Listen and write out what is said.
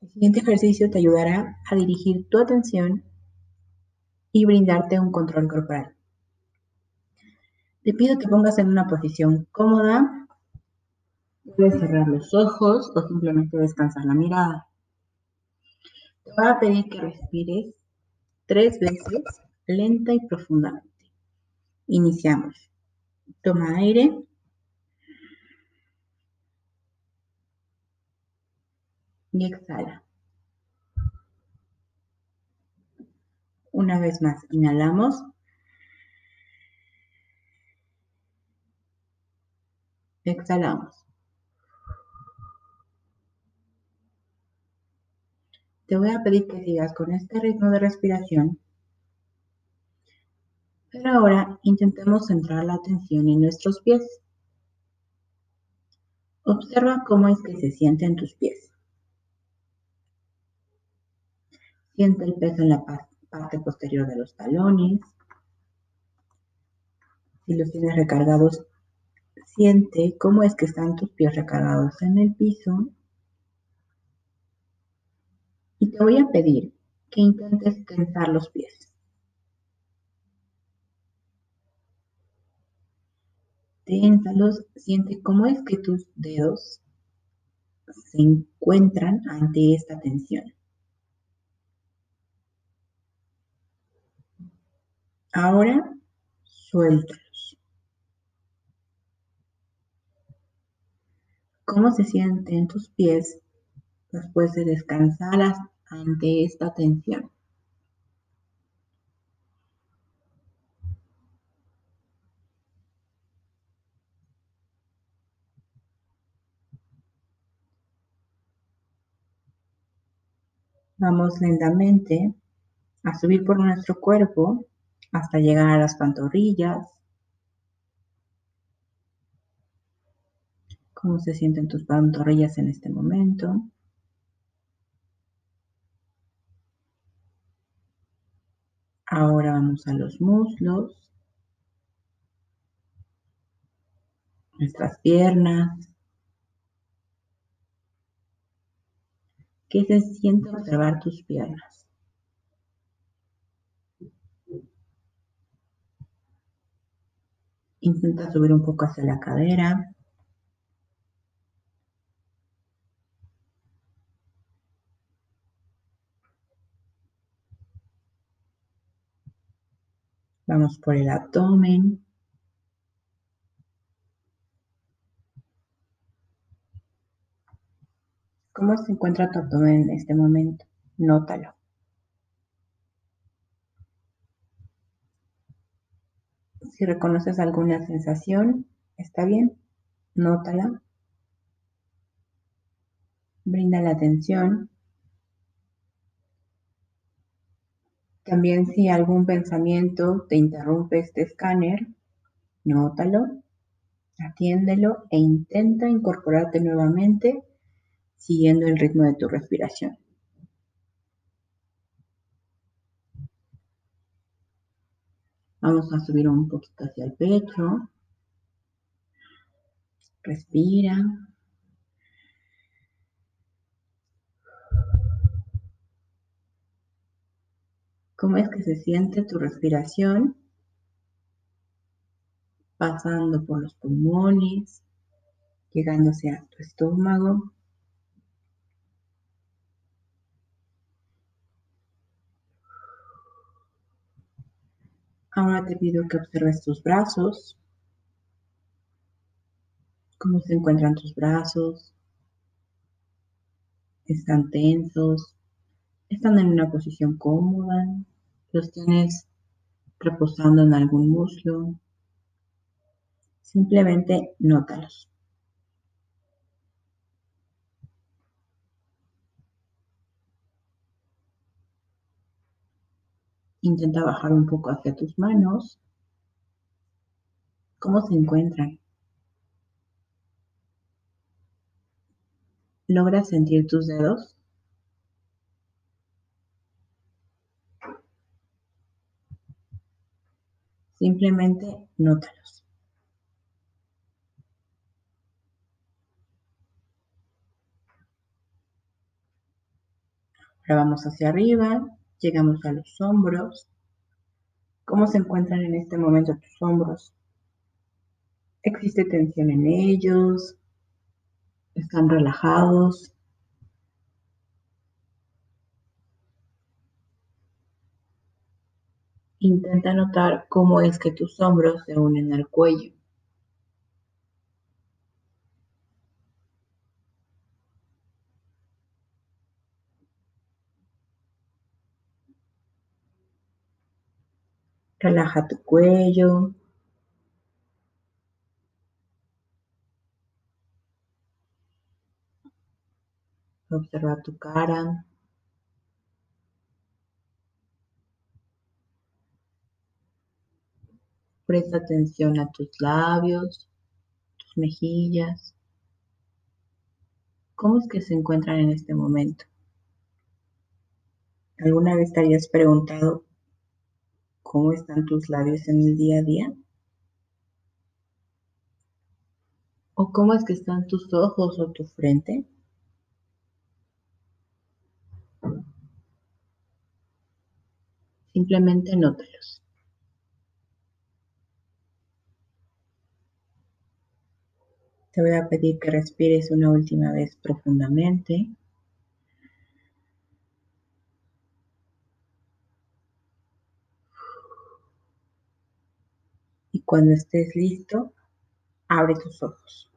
El siguiente ejercicio te ayudará a dirigir tu atención y brindarte un control corporal. Te pido que pongas en una posición cómoda. Puedes cerrar los ojos o simplemente descansar la mirada. Te voy a pedir que respires tres veces, lenta y profundamente. Iniciamos. Toma aire. Y exhala. Una vez más, inhalamos. Exhalamos. Te voy a pedir que sigas con este ritmo de respiración. Pero ahora intentemos centrar la atención en nuestros pies. Observa cómo es que se sienten tus pies. Siente el peso en la parte posterior de los talones. Si los tienes recargados, siente cómo es que están tus pies recargados en el piso. Y te voy a pedir que intentes tensar los pies. Ténsalos, siente cómo es que tus dedos se encuentran ante esta tensión. Ahora suéltalos. ¿Cómo se sienten tus pies después de descansar ante esta tensión? Vamos lentamente a subir por nuestro cuerpo hasta llegar a las pantorrillas. ¿Cómo se sienten tus pantorrillas en este momento? Ahora vamos a los muslos, nuestras piernas. ¿Qué se siente observar tus piernas? Intenta subir un poco hacia la cadera. Vamos por el abdomen. ¿Cómo se encuentra tu abdomen en este momento? Nótalo. Si reconoces alguna sensación, está bien, nótala. Brinda la atención. También si algún pensamiento te interrumpe este escáner, nótalo, atiéndelo e intenta incorporarte nuevamente siguiendo el ritmo de tu respiración. Vamos a subir un poquito hacia el pecho. Respira. ¿Cómo es que se siente tu respiración? Pasando por los pulmones, llegándose a tu estómago. Ahora te pido que observes tus brazos. ¿Cómo se encuentran tus brazos? ¿Están tensos? ¿Están en una posición cómoda? ¿Los tienes reposando en algún muslo? Simplemente nótalos. Intenta bajar un poco hacia tus manos. ¿Cómo se encuentran? ¿Logras sentir tus dedos? Simplemente nótalos. Ahora vamos hacia arriba, llegamos a los hombros. ¿Cómo se encuentran en este momento tus hombros? ¿Existe tensión en ellos? ¿Están relajados? Intenta notar cómo es que tus hombros se unen al cuello. Relaja tu cuello. Observa tu cara. Presta atención a tus labios, tus mejillas. ¿Cómo es que se encuentran en este momento? ¿Alguna vez te habías preguntado cómo están tus labios en el día a día? ¿O cómo es que están tus ojos o tu frente? Simplemente nótalos. Te voy a pedir que respires una última vez profundamente. Cuando estés listo, abre tus ojos.